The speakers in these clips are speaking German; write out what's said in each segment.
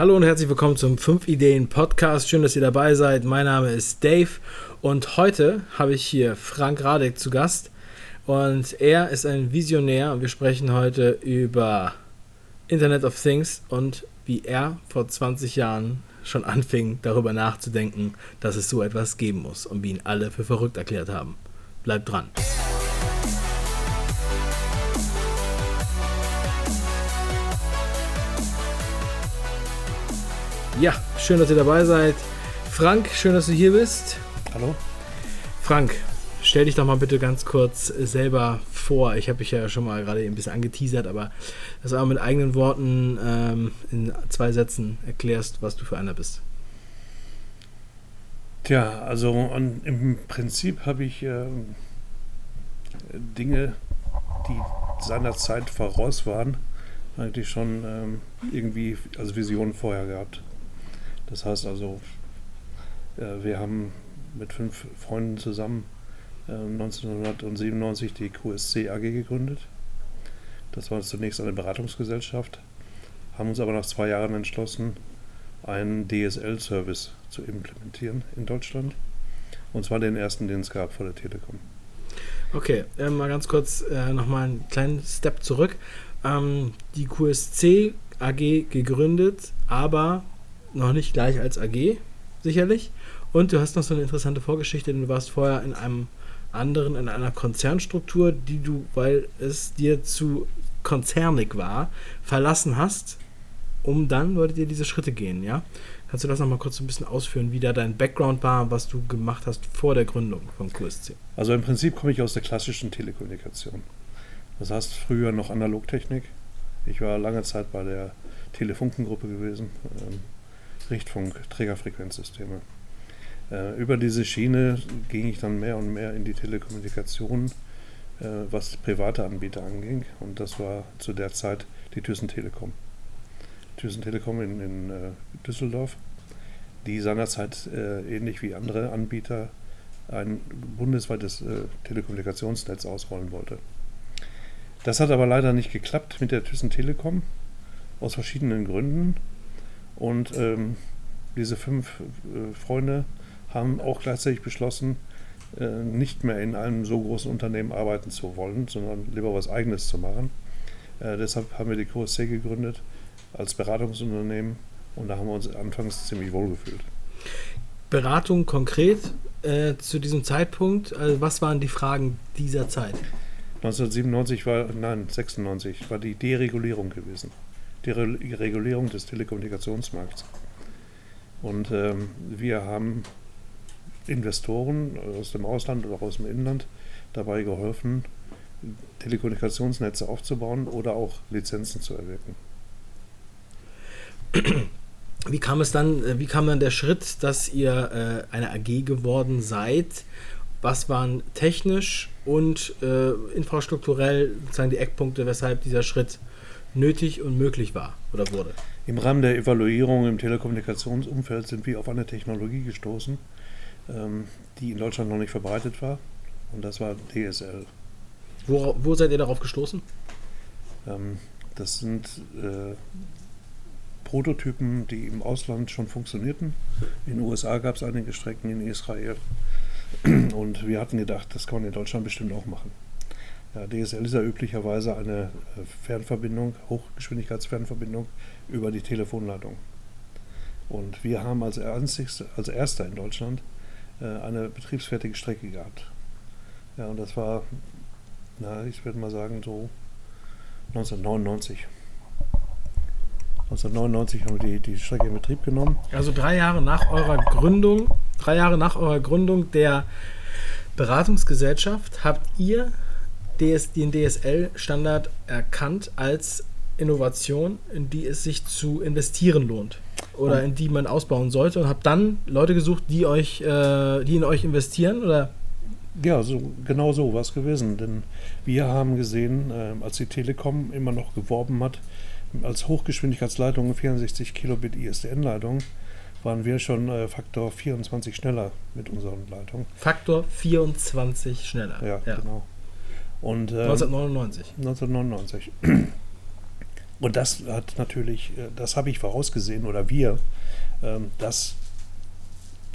Hallo und herzlich willkommen zum 5 Ideen Podcast. Schön, dass ihr dabei seid. Mein Name ist Dave und heute habe ich hier Frank Radek zu Gast. Und er ist ein Visionär und wir sprechen heute über Internet of Things und wie er vor 20 Jahren schon anfing, darüber nachzudenken, dass es so etwas geben muss und wie ihn alle für verrückt erklärt haben. Bleibt dran. Ja, schön, dass ihr dabei seid. Frank, schön, dass du hier bist. Hallo. Frank, stell dich doch mal bitte ganz kurz selber vor. Ich habe dich ja schon mal gerade ein bisschen angeteasert, aber dass du auch mit eigenen Worten ähm, in zwei Sätzen erklärst, was du für einer bist. Tja, also an, im Prinzip habe ich äh, Dinge, die seinerzeit voraus waren, eigentlich schon ähm, irgendwie als Vision vorher gehabt. Das heißt also, äh, wir haben mit fünf Freunden zusammen äh, 1997 die QSC AG gegründet. Das war zunächst eine Beratungsgesellschaft, haben uns aber nach zwei Jahren entschlossen, einen DSL-Service zu implementieren in Deutschland. Und zwar den ersten, den es gab vor der Telekom. Okay, äh, mal ganz kurz äh, nochmal einen kleinen Step zurück. Ähm, die QSC AG gegründet, aber noch nicht gleich als AG, sicherlich. Und du hast noch so eine interessante Vorgeschichte, denn du warst vorher in einem anderen, in einer Konzernstruktur, die du, weil es dir zu konzernig war, verlassen hast, um dann wolltet ihr diese Schritte gehen, ja? Kannst du das nochmal kurz ein bisschen ausführen, wie da dein Background war, was du gemacht hast vor der Gründung von QSC? Also im Prinzip komme ich aus der klassischen Telekommunikation. Das heißt früher noch Analogtechnik. Ich war lange Zeit bei der Telefunkengruppe gewesen. Ähm, Richtfunk, Trägerfrequenzsysteme. Äh, über diese Schiene ging ich dann mehr und mehr in die Telekommunikation, äh, was private Anbieter anging. Und das war zu der Zeit die Thyssen Telekom. Thyssen Telekom in, in äh, Düsseldorf, die seinerzeit äh, ähnlich wie andere Anbieter ein bundesweites äh, Telekommunikationsnetz ausrollen wollte. Das hat aber leider nicht geklappt mit der Thyssen Telekom aus verschiedenen Gründen. Und ähm, diese fünf äh, Freunde haben auch gleichzeitig beschlossen, äh, nicht mehr in einem so großen Unternehmen arbeiten zu wollen, sondern lieber was Eigenes zu machen. Äh, deshalb haben wir die QSC gegründet als Beratungsunternehmen und da haben wir uns anfangs ziemlich wohl gefühlt. Beratung konkret äh, zu diesem Zeitpunkt, also was waren die Fragen dieser Zeit? 1997 war, nein, 96 war die Deregulierung gewesen die Regulierung des Telekommunikationsmarkts. Und ähm, wir haben Investoren aus dem Ausland oder aus dem Inland dabei geholfen, Telekommunikationsnetze aufzubauen oder auch Lizenzen zu erwirken. Wie kam es dann, äh, wie kam dann der Schritt, dass ihr äh, eine AG geworden seid? Was waren technisch und äh, infrastrukturell sozusagen die Eckpunkte, weshalb dieser Schritt nötig und möglich war oder wurde. Im Rahmen der Evaluierung im Telekommunikationsumfeld sind wir auf eine Technologie gestoßen, ähm, die in Deutschland noch nicht verbreitet war. Und das war DSL. Wo, wo seid ihr darauf gestoßen? Ähm, das sind äh, Prototypen, die im Ausland schon funktionierten. In den USA gab es einige Strecken, in Israel. Und wir hatten gedacht, das kann man in Deutschland bestimmt auch machen. Ja, DSL ist ja üblicherweise eine äh, Fernverbindung, Hochgeschwindigkeitsfernverbindung über die Telefonleitung. Und wir haben als, einzigste, als erster in Deutschland äh, eine betriebsfertige Strecke gehabt. Ja, und das war, na, ich würde mal sagen, so 1999. 1999 haben wir die, die Strecke in Betrieb genommen. Also drei Jahre nach eurer Gründung, drei Jahre nach eurer Gründung der Beratungsgesellschaft habt ihr den DSL-Standard erkannt als Innovation, in die es sich zu investieren lohnt oder in die man ausbauen sollte und habe dann Leute gesucht, die euch, äh, die in euch investieren oder? Ja, so, genau so war es gewesen. Denn wir haben gesehen, äh, als die Telekom immer noch geworben hat, als Hochgeschwindigkeitsleitung 64 Kilobit ISDN-Leitung, waren wir schon äh, Faktor 24 schneller mit unseren Leitungen. Faktor 24 schneller. Ja, ja. genau. Und, ähm, 1999. 1999. Und das hat natürlich, äh, das habe ich vorausgesehen oder wir, ähm, dass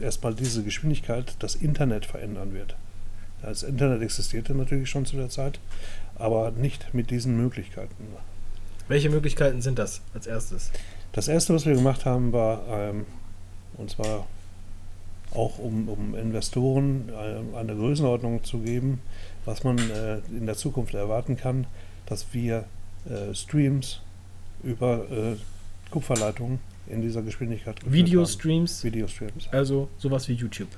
erstmal diese Geschwindigkeit das Internet verändern wird. Das Internet existierte natürlich schon zu der Zeit, aber nicht mit diesen Möglichkeiten. Welche Möglichkeiten sind das als erstes? Das erste, was wir gemacht haben, war, ähm, und zwar auch um, um Investoren äh, eine Größenordnung zu geben, was man äh, in der Zukunft erwarten kann, dass wir äh, Streams über äh, Kupferleitungen in dieser Geschwindigkeit Videostreams? Videostreams. Also sowas wie YouTube.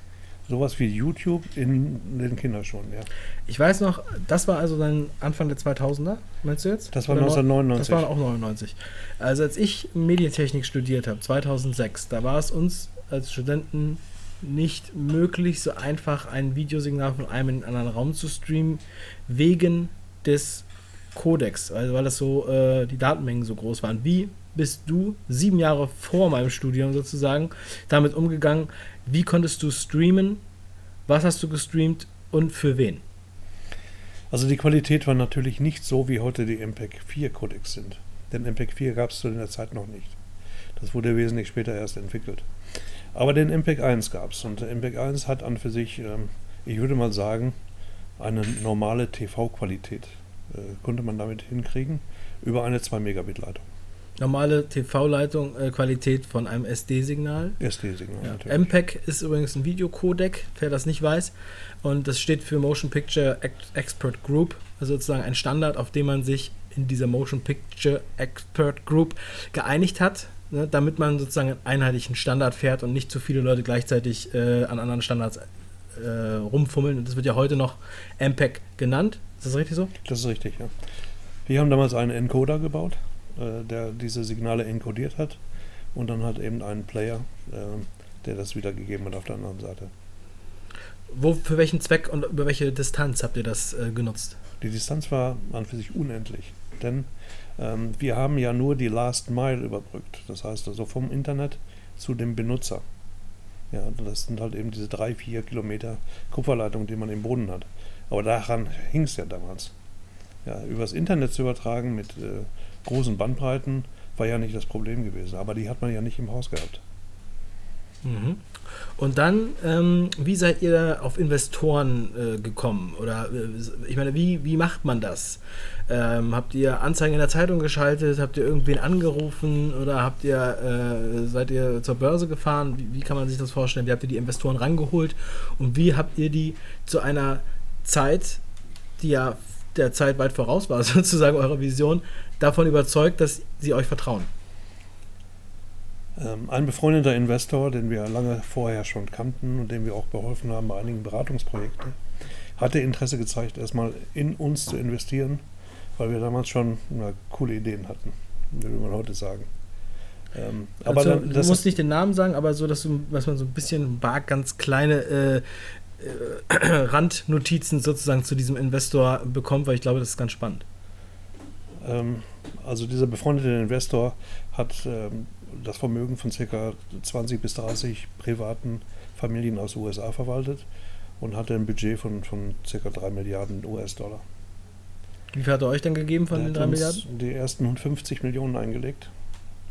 Sowas wie YouTube in den Kinderschuhen, ja. Ich weiß noch, das war also dann Anfang der 2000er, meinst du jetzt? Das war Oder 1999. Das war auch 99. Also als ich Medientechnik studiert habe, 2006, da war es uns als Studenten nicht möglich, so einfach ein Videosignal von einem in einen anderen Raum zu streamen, wegen des Codecs, also weil das so äh, die Datenmengen so groß waren. Wie bist du sieben Jahre vor meinem Studium sozusagen damit umgegangen? Wie konntest du streamen? Was hast du gestreamt und für wen? Also die Qualität war natürlich nicht so, wie heute die MPEG 4 Codecs sind. Denn MPEG 4 gab es zu der Zeit noch nicht. Das wurde wesentlich später erst entwickelt. Aber den MPEG 1 gab es und der MPEG 1 hat an für sich, ähm, ich würde mal sagen, eine normale TV-Qualität. Äh, konnte man damit hinkriegen über eine 2 Megabit Leitung. Normale TV-Leitung, äh, Qualität von einem SD-Signal. SD-Signal, Ja. natürlich. MPEG ist übrigens ein Videocodec, wer das nicht weiß. Und das steht für Motion Picture Ex- Expert Group, also sozusagen ein Standard, auf den man sich in dieser Motion Picture Expert Group geeinigt hat, ne, damit man sozusagen einen einheitlichen Standard fährt und nicht zu viele Leute gleichzeitig äh, an anderen Standards äh, rumfummeln. Und das wird ja heute noch MPEG genannt. Ist das richtig so? Das ist richtig, ja. Wir haben damals einen Encoder gebaut, äh, der diese Signale encodiert hat und dann hat eben einen Player, äh, der das wiedergegeben hat auf der anderen Seite. Wo, für welchen Zweck und über welche Distanz habt ihr das äh, genutzt? Die Distanz war an für sich unendlich, denn ähm, wir haben ja nur die Last Mile überbrückt. Das heißt also vom Internet zu dem Benutzer. Ja, das sind halt eben diese drei, vier Kilometer Kupferleitung, die man im Boden hat. Aber daran hing es ja damals. Ja, übers Internet zu übertragen mit äh, großen Bandbreiten war ja nicht das Problem gewesen. Aber die hat man ja nicht im Haus gehabt. Mhm. Und dann, ähm, wie seid ihr da auf Investoren äh, gekommen? Oder äh, ich meine, wie, wie macht man das? Ähm, habt ihr Anzeigen in der Zeitung geschaltet? Habt ihr irgendwen angerufen? Oder habt ihr, äh, seid ihr zur Börse gefahren? Wie, wie kann man sich das vorstellen? Wie habt ihr die Investoren rangeholt? Und wie habt ihr die zu einer Zeit, die ja der Zeit weit voraus war, sozusagen eurer Vision, davon überzeugt, dass sie euch vertrauen? Ähm, ein befreundeter Investor, den wir lange vorher schon kannten und dem wir auch geholfen haben bei einigen Beratungsprojekten, hatte Interesse gezeigt, erstmal in uns zu investieren, weil wir damals schon na, coole Ideen hatten, würde man heute sagen. Ähm, aber also, dann, du musst nicht den Namen sagen, aber so, dass, du, dass man so ein bisschen vag ganz kleine äh, Randnotizen sozusagen zu diesem Investor bekommt, weil ich glaube, das ist ganz spannend. Ähm, also dieser befreundete Investor hat ähm, das Vermögen von ca. 20 bis 30 privaten Familien aus den USA verwaltet und hatte ein Budget von, von ca. 3 Milliarden US-Dollar. Wie viel hat er euch dann gegeben von Der den hat 3 uns Milliarden? Die ersten 50 Millionen eingelegt,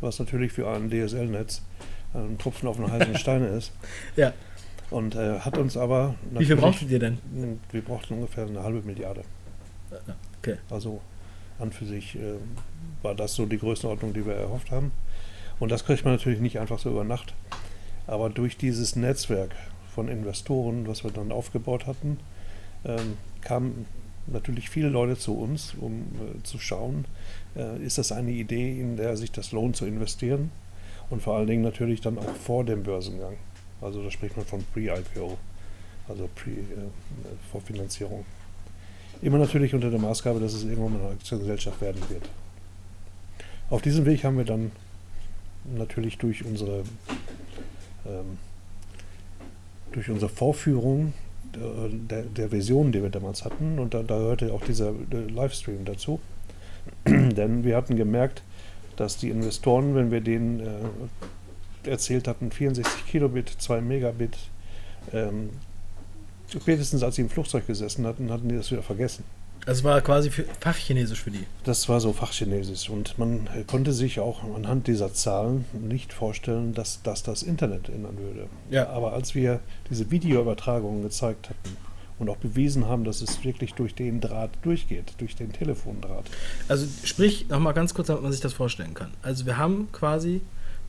was natürlich für ein DSL-Netz ein Tropfen auf den heißen Steine ist. Ja. Und äh, hat uns aber. Wie viel brauchtet ihr denn? Wir brauchten ungefähr eine halbe Milliarde. Okay. Also an für sich äh, war das so die Größenordnung, die wir erhofft haben. Und das kriegt man natürlich nicht einfach so über Nacht. Aber durch dieses Netzwerk von Investoren, was wir dann aufgebaut hatten, ähm, kamen natürlich viele Leute zu uns, um äh, zu schauen, äh, ist das eine Idee, in der sich das lohnt zu investieren. Und vor allen Dingen natürlich dann auch vor dem Börsengang. Also da spricht man von Pre-IPO, also Pre, äh. Immer natürlich unter der Maßgabe, dass es irgendwann mal eine Aktiengesellschaft werden wird. Auf diesem Weg haben wir dann natürlich durch unsere, ähm, durch unsere Vorführung der, der, der Vision, die wir damals hatten, und da, da gehörte auch dieser äh, Livestream dazu, denn wir hatten gemerkt, dass die Investoren, wenn wir denen äh, erzählt hatten, 64 Kilobit, 2 Megabit, ähm, spätestens als sie im Flugzeug gesessen hatten, hatten die das wieder vergessen. Das war quasi für Fachchinesisch für die. Das war so Fachchinesisch und man konnte sich auch anhand dieser Zahlen nicht vorstellen, dass das das Internet ändern würde. Ja. Aber als wir diese Videoübertragungen gezeigt hatten und auch bewiesen haben, dass es wirklich durch den Draht durchgeht, durch den Telefondraht. Also sprich, nochmal ganz kurz, damit man sich das vorstellen kann. Also wir haben quasi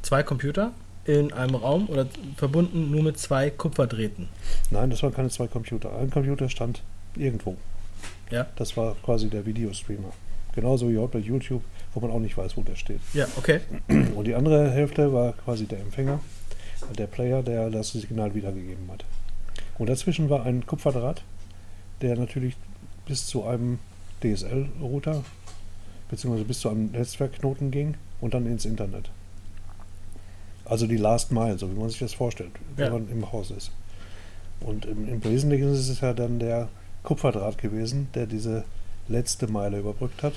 zwei Computer in einem Raum oder verbunden nur mit zwei Kupferdrähten. Nein, das waren keine zwei Computer. Ein Computer stand irgendwo. Ja. Das war quasi der Videostreamer. Genauso wie heute bei YouTube, wo man auch nicht weiß, wo der steht. Ja, okay. Und die andere Hälfte war quasi der Empfänger, der Player, der das Signal wiedergegeben hat. Und dazwischen war ein Kupferdraht, der natürlich bis zu einem DSL-Router beziehungsweise bis zu einem Netzwerkknoten ging und dann ins Internet. Also die Last Mile, so wie man sich das vorstellt, wenn Ja. man im Haus ist. Und im, im Wesentlichen ist es ja dann der Kupferdraht gewesen, der diese letzte Meile überbrückt hat.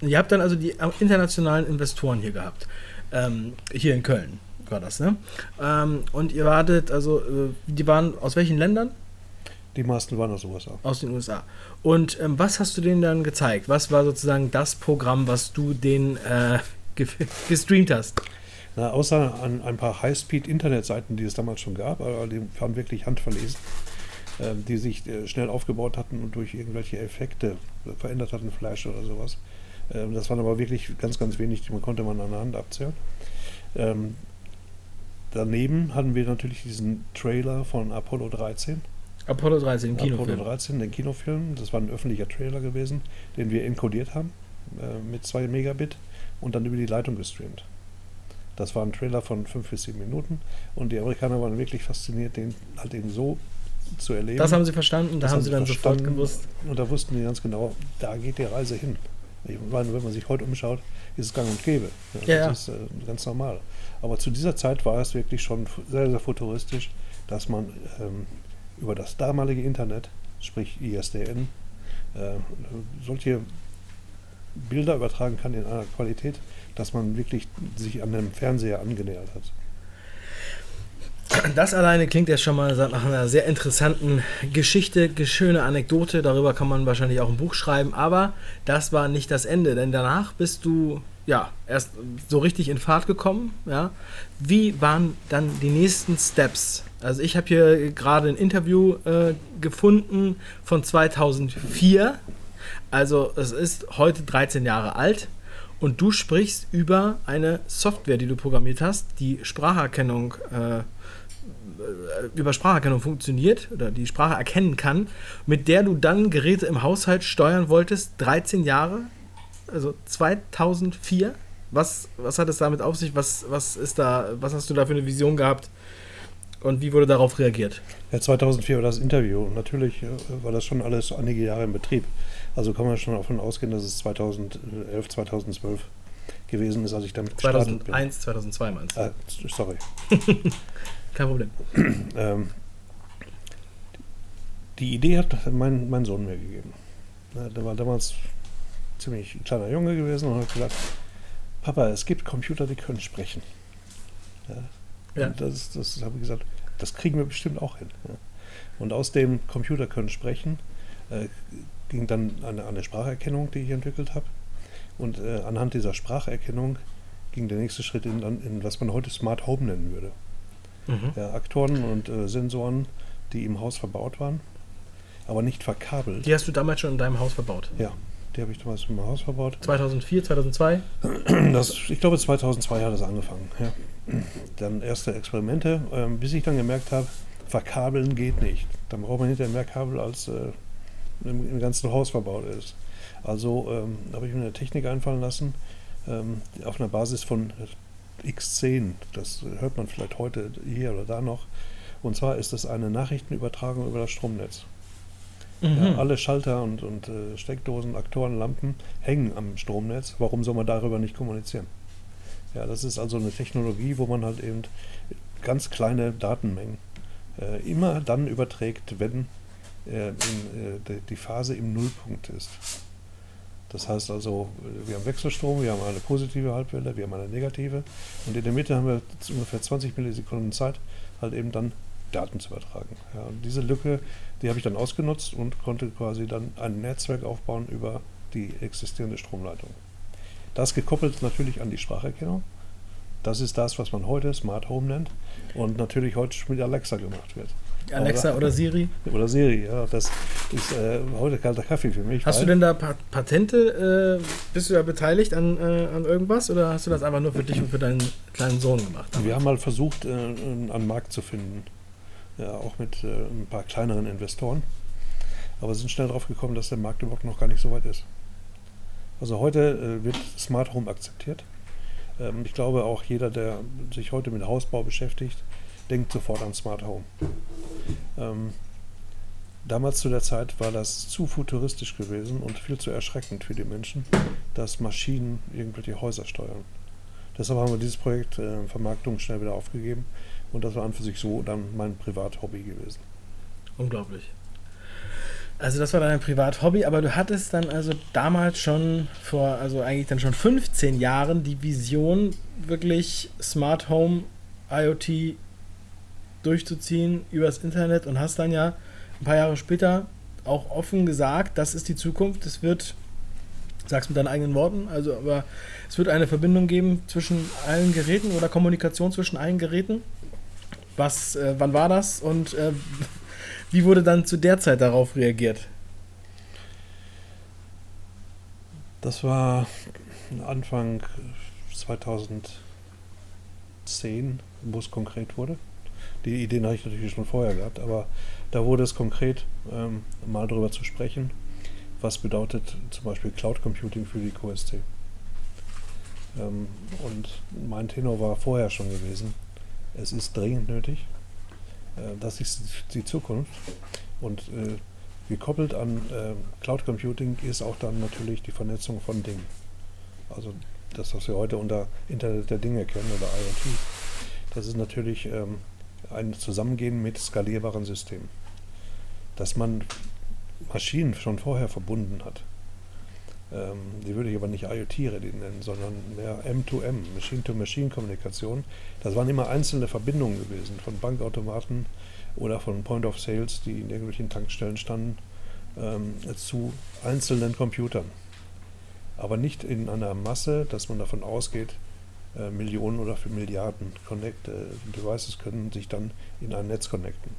Ihr habt dann also die internationalen Investoren hier gehabt. Ähm, hier in Köln war das, ne? Ähm, und ihr wartet, also, äh, die waren aus welchen Ländern? Die meisten waren aus den USA. Aus den USA. Und ähm, was hast du denen dann gezeigt? Was war sozusagen das Programm, was du denen äh, ge gestreamt hast? Na, außer an ein paar High-Speed-Internetseiten, die es damals schon gab, aber die waren wirklich handverlesen, ähm, die sich äh, schnell aufgebaut hatten und durch irgendwelche Effekte verändert hatten, Flash oder sowas. Ähm, das waren aber wirklich ganz, ganz wenig, die man konnte man an der Hand abzählen. Ähm, daneben hatten wir natürlich diesen Trailer von Apollo 13. Apollo 13, im Kinofilm. Apollo 13, den Kinofilm. Das war ein öffentlicher Trailer gewesen, den wir encodiert haben äh, mit 2 Megabit und dann über die Leitung gestreamt. Das war ein Trailer von 5 bis 7 Minuten und die Amerikaner waren wirklich fasziniert, den halt eben so zu erleben. Das haben sie verstanden, da Das haben sie dann sofort verstanden gewusst. Und da wussten die ganz genau, da geht die Reise hin. Ich meine, wenn man sich heute umschaut, ist es gang und gäbe. Ja, das ist äh, ganz normal. Aber zu dieser Zeit war es wirklich schon sehr, sehr futuristisch, dass man ähm, über das damalige Internet, sprich ISDN, äh, solche Bilder übertragen kann in einer Qualität, dass man wirklich sich an dem Fernseher angenähert hat. Das alleine klingt ja schon mal nach einer sehr interessanten Geschichte, schöne Anekdote. Darüber kann man wahrscheinlich auch ein Buch schreiben. Aber das war nicht das Ende, denn danach bist du ja erst so richtig in Fahrt gekommen. Ja, wie waren dann die nächsten Steps? Also ich habe hier gerade ein Interview äh, gefunden von 2004. Also es ist heute 13 Jahre alt. Und du sprichst über eine Software, die du programmiert hast, die Spracherkennung äh, über Spracherkennung funktioniert oder die Sprache erkennen kann, mit der du dann Geräte im Haushalt steuern wolltest, 13 Jahre, also 2004. Was, was hat es damit auf sich? Was, was ist da, was hast du da für eine Vision gehabt? Und wie wurde darauf reagiert? Ja, 2004 war das Interview. Und natürlich äh, war das schon alles einige Jahre in Betrieb. Also kann man schon davon ausgehen, dass es 2011, 2012 gewesen ist, als ich damit gestartet 2001, 2002 meinst du? Ah, sorry. Kein Problem. Ähm, die Idee hat mein, mein Sohn mir gegeben. Ja, der war damals ziemlich ein kleiner Junge gewesen und hat gesagt, Papa, es gibt Computer, die können sprechen. Ja. Ja. Und das, das habe ich gesagt, das kriegen wir bestimmt auch hin. Ja. Und aus dem Computer können sprechen äh, ging dann eine, eine Spracherkennung, die ich entwickelt habe. Und äh, anhand dieser Spracherkennung ging der nächste Schritt in, in was man heute Smart Home nennen würde. Mhm. Ja, Aktoren und äh, Sensoren, die im Haus verbaut waren, aber nicht verkabelt. Die hast du damals schon in deinem Haus verbaut. Ja, die habe ich damals meinem Haus verbaut. 2004, 2002? Das, ich glaube, 2002 hat das angefangen. Ja. Dann erste Experimente, ähm, bis ich dann gemerkt habe, verkabeln geht nicht. Dann braucht man hinterher mehr Kabel, als äh, im, im ganzen Haus verbaut ist. Also ähm, habe ich mir eine Technik einfallen lassen, ähm, auf einer Basis von X10. Das hört man vielleicht heute hier oder da noch. Und zwar ist das eine Nachrichtenübertragung über das Stromnetz. Mhm. Ja, alle Schalter und, und äh, Steckdosen, Aktoren, Lampen hängen am Stromnetz. Warum soll man darüber nicht kommunizieren? Ja, das ist also eine Technologie, wo man halt eben ganz kleine Datenmengen äh, immer dann überträgt, wenn äh, in, äh, die, die Phase im Nullpunkt ist. Das heißt also, wir haben Wechselstrom, wir haben eine positive Halbwelle, wir haben eine negative und in der Mitte haben wir ungefähr 20 Millisekunden Zeit, halt eben dann Daten zu übertragen. Ja, diese Lücke, die habe ich dann ausgenutzt und konnte quasi dann ein Netzwerk aufbauen über die existierende Stromleitung. Das gekoppelt natürlich an die Spracherkennung. Das ist das, was man heute Smart Home nennt und natürlich heute mit Alexa gemacht wird. Alexa oder, oder Siri? Oder Siri, ja. Das ist äh, heute kalter Kaffee für mich. Hast du denn da Patente, äh, bist du da beteiligt an, äh, an irgendwas oder hast du das einfach nur für dich und für deinen kleinen Sohn gemacht? Wir haben mal versucht, äh, einen Markt zu finden. Ja, auch mit äh, ein paar kleineren Investoren. Aber sind schnell darauf gekommen, dass der Markt überhaupt noch gar nicht so weit ist. Also heute äh, wird Smart Home akzeptiert. Ähm, ich glaube auch jeder, der sich heute mit Hausbau beschäftigt, denkt sofort an Smart Home. Ähm, damals zu der Zeit war das zu futuristisch gewesen und viel zu erschreckend für die Menschen, dass Maschinen irgendwelche Häuser steuern. Deshalb haben wir dieses Projekt äh, Vermarktung schnell wieder aufgegeben und das war an für sich so dann mein Privathobby gewesen. Unglaublich. Also das war dein Privathobby, aber du hattest dann also damals schon vor, also eigentlich dann schon 15 Jahren die Vision, wirklich Smart Home IoT durchzuziehen übers Internet und hast dann ja ein paar Jahre später auch offen gesagt, das ist die Zukunft. Es wird, sag's mit deinen eigenen Worten, also aber es wird eine Verbindung geben zwischen allen Geräten oder Kommunikation zwischen allen Geräten. Was, äh, wann war das und äh, wie wurde dann zu der Zeit darauf reagiert? Das war Anfang 2010, wo es konkret wurde. Die Ideen habe ich natürlich schon vorher gehabt, aber da wurde es konkret, ähm, mal darüber zu sprechen, was bedeutet zum Beispiel Cloud Computing für die QSC. Ähm, und mein Tenor war vorher schon gewesen, es ist dringend nötig, äh, das ist die Zukunft. Und äh, gekoppelt an äh, Cloud Computing ist auch dann natürlich die Vernetzung von Dingen. Also das, was wir heute unter Internet der Dinge kennen oder IoT. Das ist natürlich ähm, ein Zusammengehen mit skalierbaren Systemen. Dass man Maschinen schon vorher verbunden hat. Ähm, die würde ich aber nicht IoT nennen, sondern mehr M2M, Machine-to-Machine-Kommunikation. Das waren immer einzelne Verbindungen gewesen von Bankautomaten oder von Point of Sales, die in irgendwelchen Tankstellen standen, ähm, zu einzelnen Computern. Aber nicht in einer Masse, dass man davon ausgeht, äh, Millionen oder für Milliarden Connect, äh, Devices können sich dann in ein Netz connecten.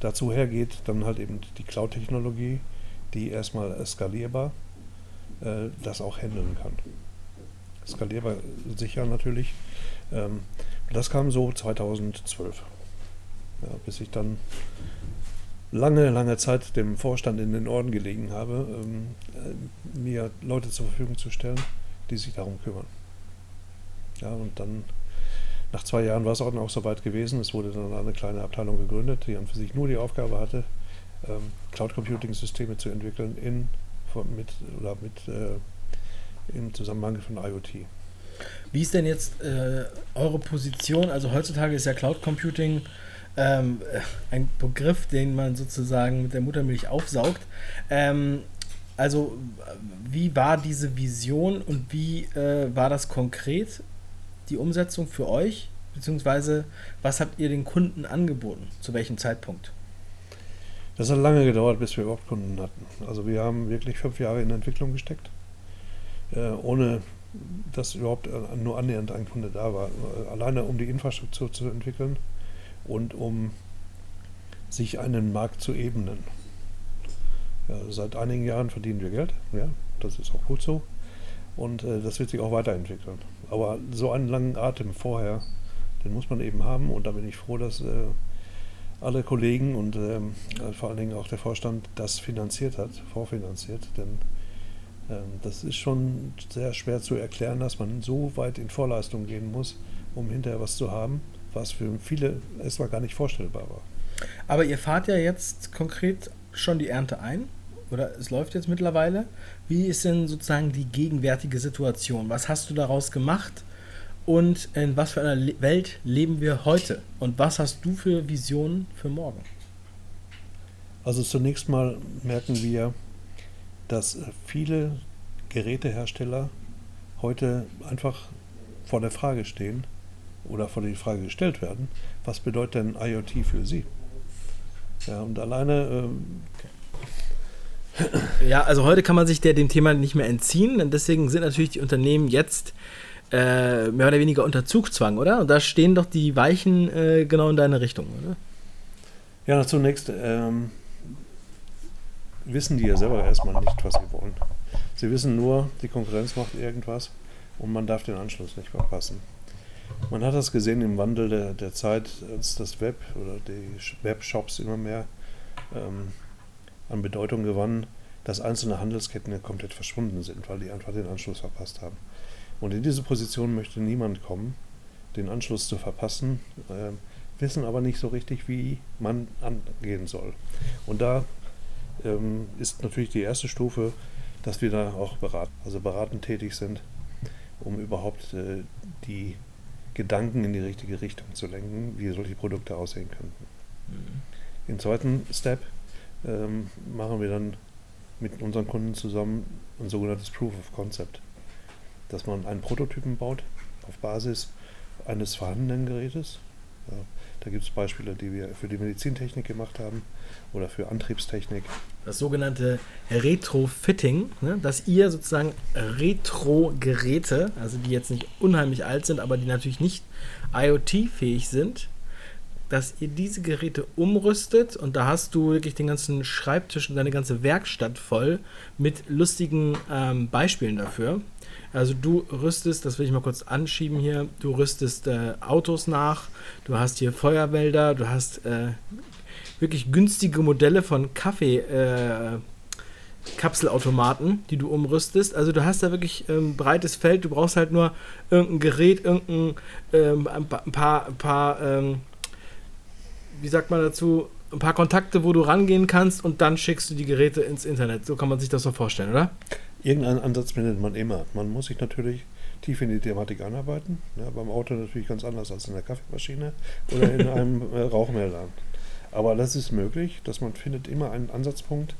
Dazu hergeht dann halt eben die Cloud-Technologie, die erstmal skalierbar äh, das auch handeln kann. Skalierbar sicher natürlich. Ähm, das kam so 2012. Ja, bis ich dann lange, lange Zeit dem Vorstand in den Ohren gelegen habe, ähm, äh, mir Leute zur Verfügung zu stellen, die sich darum kümmern. Ja, und dann nach zwei Jahren war es auch noch so weit gewesen. Es wurde dann eine kleine Abteilung gegründet, die an für sich nur die Aufgabe hatte, ähm, Cloud Computing Systeme zu entwickeln in, mit, oder mit, äh, im Zusammenhang von IoT. Wie ist denn jetzt äh, eure Position? Also heutzutage ist ja Cloud Computing ähm, ein Begriff, den man sozusagen mit der Muttermilch aufsaugt. Ähm, also wie war diese Vision und wie äh, war das konkret die Umsetzung für euch? Beziehungsweise was habt ihr den Kunden angeboten? Zu welchem Zeitpunkt? Das hat lange gedauert, bis wir überhaupt Kunden hatten. Also wir haben wirklich fünf Jahre in Entwicklung gesteckt, äh, ohne dass überhaupt äh, nur annähernd ein Kunde da war. Alleine um die Infrastruktur zu entwickeln und um sich einen Markt zu ebnen. Ja, seit einigen Jahren verdienen wir Geld, ja, das ist auch gut so. Und äh, das wird sich auch weiterentwickeln. Aber so einen langen Atem vorher, den muss man eben haben. Und da bin ich froh, dass äh, alle Kollegen und ähm, vor allen Dingen auch der Vorstand das finanziert hat, vorfinanziert. Denn ähm, das ist schon sehr schwer zu erklären, dass man so weit in Vorleistung gehen muss, um hinterher was zu haben, was für viele erstmal gar nicht vorstellbar war. Aber ihr fahrt ja jetzt konkret schon die Ernte ein oder es läuft jetzt mittlerweile. Wie ist denn sozusagen die gegenwärtige Situation? Was hast du daraus gemacht? Und in was für einer Welt leben wir heute? Und was hast du für Visionen für morgen? Also zunächst mal merken wir, dass viele Gerätehersteller heute einfach vor der Frage stehen, oder vor die Frage gestellt werden, was bedeutet denn IoT für Sie? Ja, und alleine. Ähm, ja, also heute kann man sich der, dem Thema nicht mehr entziehen, denn deswegen sind natürlich die Unternehmen jetzt äh, mehr oder weniger unter Zugzwang, oder? Und da stehen doch die Weichen äh, genau in deine Richtung, oder? Ja, zunächst ähm, wissen die ja selber erstmal nicht, was sie wollen. Sie wissen nur, die Konkurrenz macht irgendwas und man darf den Anschluss nicht verpassen. Man hat das gesehen im Wandel der, der Zeit, als das Web oder die Webshops immer mehr ähm, an Bedeutung gewannen, dass einzelne Handelsketten komplett verschwunden sind, weil die einfach den Anschluss verpasst haben. Und in diese Position möchte niemand kommen, den Anschluss zu verpassen, äh, wissen aber nicht so richtig, wie man angehen soll. Und da ähm, ist natürlich die erste Stufe, dass wir da auch beraten, also beratend tätig sind, um überhaupt äh, die Gedanken in die richtige Richtung zu lenken, wie solche Produkte aussehen könnten. Mhm. Im zweiten Step ähm, machen wir dann mit unseren Kunden zusammen ein sogenanntes Proof of Concept, dass man einen Prototypen baut auf Basis eines vorhandenen Gerätes. Ja, da gibt es Beispiele, die wir für die Medizintechnik gemacht haben oder für Antriebstechnik. Das sogenannte Retrofitting, ne? dass ihr sozusagen Retro-Geräte, also die jetzt nicht unheimlich alt sind, aber die natürlich nicht IoT-fähig sind, dass ihr diese Geräte umrüstet und da hast du wirklich den ganzen Schreibtisch und deine ganze Werkstatt voll mit lustigen ähm, Beispielen dafür. Also du rüstest, das will ich mal kurz anschieben hier, du rüstest äh, Autos nach, du hast hier Feuerwälder, du hast äh, wirklich günstige Modelle von Kaffee. Äh, Kapselautomaten, die du umrüstest. Also du hast da wirklich ähm, breites Feld. Du brauchst halt nur irgendein Gerät, irgendein ähm, ein paar, ein paar ähm, wie sagt man dazu, ein paar Kontakte, wo du rangehen kannst und dann schickst du die Geräte ins Internet. So kann man sich das so vorstellen, oder? Irgendeinen Ansatz findet man immer. Man muss sich natürlich tief in die Thematik einarbeiten. Ja, beim Auto natürlich ganz anders als in der Kaffeemaschine oder in einem äh, Rauchmelder. Aber das ist möglich, dass man findet immer einen Ansatzpunkt,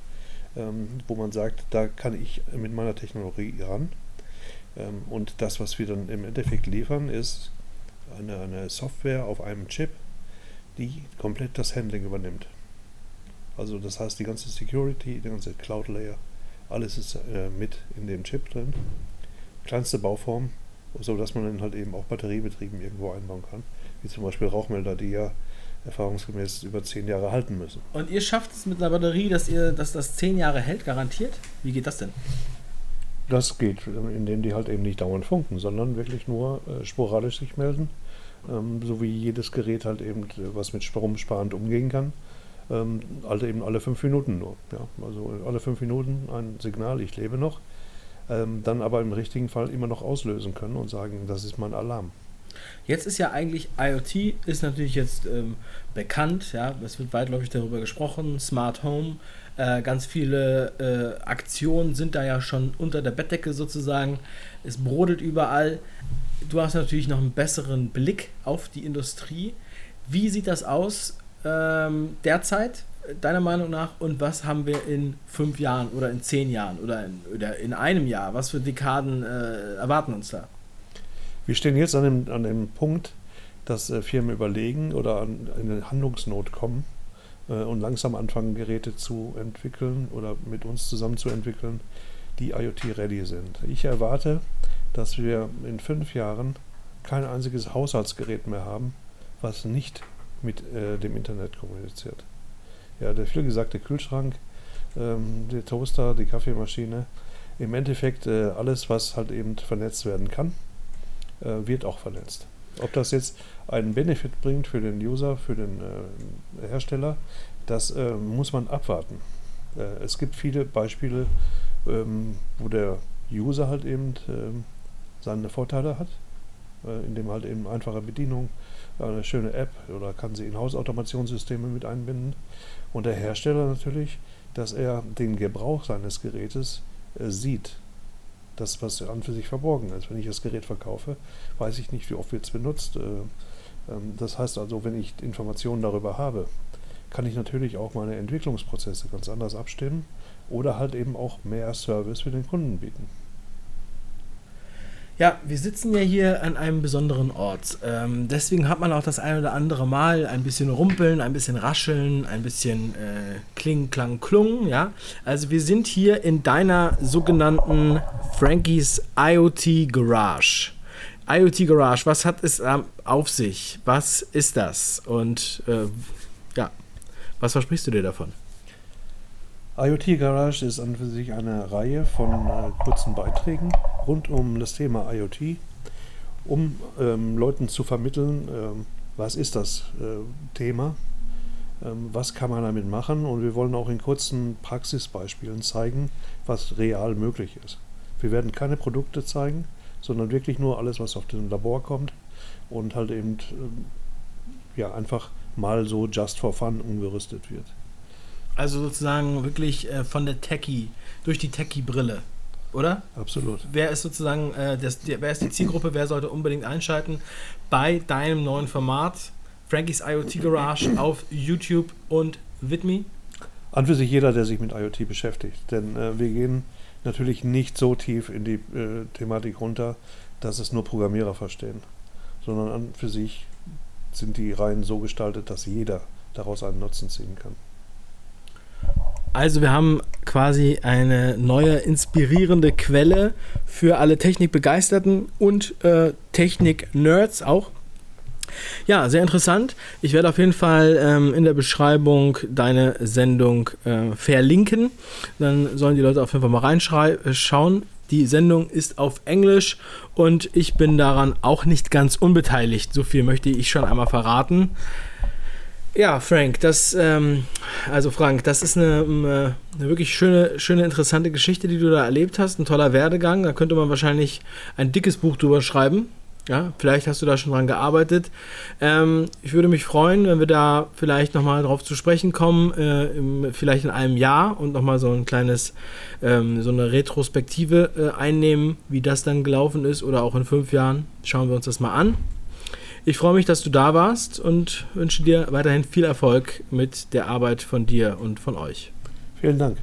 ähm, wo man sagt, da kann ich mit meiner Technologie ran. Ähm, und das, was wir dann im Endeffekt liefern, ist eine, eine Software auf einem Chip, die komplett das Handling übernimmt. Also das heißt, die ganze Security, der ganze Cloud Layer, alles ist äh, mit in dem Chip drin. Kleinste Bauform, so dass man dann halt eben auch batteriebetrieben irgendwo einbauen kann. Wie zum Beispiel Rauchmelder, die ja erfahrungsgemäß über zehn Jahre halten müssen. Und ihr schafft es mit einer Batterie, dass ihr, dass das zehn Jahre hält, garantiert? Wie geht das denn? Das geht, indem die halt eben nicht dauernd funken, sondern wirklich nur äh, sporadisch sich melden. Ähm, so wie jedes Gerät halt eben, äh, was mit Strom sparend umgehen kann. Ähm, halt eben alle fünf Minuten nur. Ja? Also alle fünf Minuten ein Signal, ich lebe noch. Ähm, dann aber im richtigen Fall immer noch auslösen können und sagen, das ist mein Alarm. Jetzt ist ja eigentlich IoT ist natürlich jetzt ähm, bekannt, ja, es wird weitläufig darüber gesprochen, Smart Home, äh, ganz viele äh, Aktionen sind da ja schon unter der Bettdecke sozusagen, es brodelt überall. Du hast natürlich noch einen besseren Blick auf die Industrie. Wie sieht das aus ähm, derzeit, deiner Meinung nach, und was haben wir in fünf Jahren oder in zehn Jahren oder in, oder in einem Jahr? Was für Dekaden äh, erwarten uns da? Wir stehen jetzt an dem, an dem Punkt, dass äh, Firmen überlegen oder an, in eine Handlungsnot kommen äh, und langsam anfangen, Geräte zu entwickeln oder mit uns zusammen zu entwickeln, die IoT-ready sind. Ich erwarte, dass wir in fünf Jahren kein einziges Haushaltsgerät mehr haben, was nicht mit äh, dem Internet kommuniziert. Ja, der vielgesagte Kühlschrank, ähm, der Toaster, die Kaffeemaschine, im Endeffekt äh, alles, was halt eben vernetzt werden kann, äh, wird auch vernetzt. Ob das jetzt einen Benefit bringt für den User, für den äh, Hersteller, das äh, muss man abwarten. Äh, es gibt viele Beispiele, ähm, wo der User halt eben ähm, seine Vorteile hat, indem halt eben einfache Bedienung, eine schöne App oder kann sie in Hausautomationssysteme mit einbinden. Und der Hersteller natürlich, dass er den Gebrauch seines Gerätes äh, sieht das, was an für sich verborgen ist. Wenn ich das Gerät verkaufe, weiß ich nicht, wie oft wird es benutzt. Äh, ähm, das heißt also, wenn ich Informationen darüber habe, kann ich natürlich auch meine Entwicklungsprozesse ganz anders abstimmen oder halt eben auch mehr Service für den Kunden bieten. Ja, wir sitzen ja hier an einem besonderen Ort. Ähm, deswegen hat man auch das ein oder andere Mal ein bisschen rumpeln, ein bisschen rascheln, ein bisschen äh, kling, klang, klung. Ja, also wir sind hier in deiner sogenannten Frankies IoT Garage. IoT Garage, was hat es ähm, auf sich? Was ist das? Und äh, ja, was versprichst du dir davon? IoT Garage ist an für sich eine Reihe von äh, kurzen Beiträgen rund um das Thema IoT, um ähm, Leuten zu vermitteln, ähm, was ist das äh, Thema, ähm, was kann man damit machen und wir wollen auch in kurzen Praxisbeispielen zeigen, was real möglich ist. Wir werden keine Produkte zeigen, sondern wirklich nur alles, was auf dem Labor kommt und halt eben äh, ja, einfach mal so just for fun umgerüstet wird. Also sozusagen wirklich äh, von der Techie, durch die Techie-Brille, oder? Absolut. Wer ist sozusagen, äh, das, der, wer ist die Zielgruppe, wer sollte unbedingt einschalten bei deinem neuen Format Frankies IoT Garage auf YouTube und Widme? An für sich jeder, der sich mit IoT beschäftigt. Denn äh, wir gehen natürlich nicht so tief in die äh, Thematik runter, dass es nur Programmierer verstehen. Sondern an für sich sind die Reihen so gestaltet, dass jeder daraus einen Nutzen ziehen kann. Also wir haben quasi eine neue inspirierende Quelle für alle Technikbegeisterten und äh, Technik-Nerds auch. Ja, sehr interessant. Ich werde auf jeden Fall ähm, in der Beschreibung deine Sendung äh, verlinken. Dann sollen die Leute auf jeden Fall mal reinschauen. Die Sendung ist auf Englisch und ich bin daran auch nicht ganz unbeteiligt. So viel möchte ich schon einmal verraten. Ja, Frank, das, ähm, also Frank, das ist eine, eine, wirklich schöne, schöne, interessante Geschichte, die du da erlebt hast. Ein toller Werdegang. Da könnte man wahrscheinlich ein dickes Buch drüber schreiben. Ja, vielleicht hast du da schon dran gearbeitet. Ähm, ich würde mich freuen, wenn wir da vielleicht nochmal drauf zu sprechen kommen, äh, im, vielleicht in einem Jahr und nochmal so ein kleines, ähm, so eine Retrospektive äh, einnehmen, wie das dann gelaufen ist oder auch in fünf Jahren. Schauen wir uns das mal an. Ich freue mich, dass du da warst und wünsche dir weiterhin viel Erfolg mit der Arbeit von dir und von euch. Vielen Dank.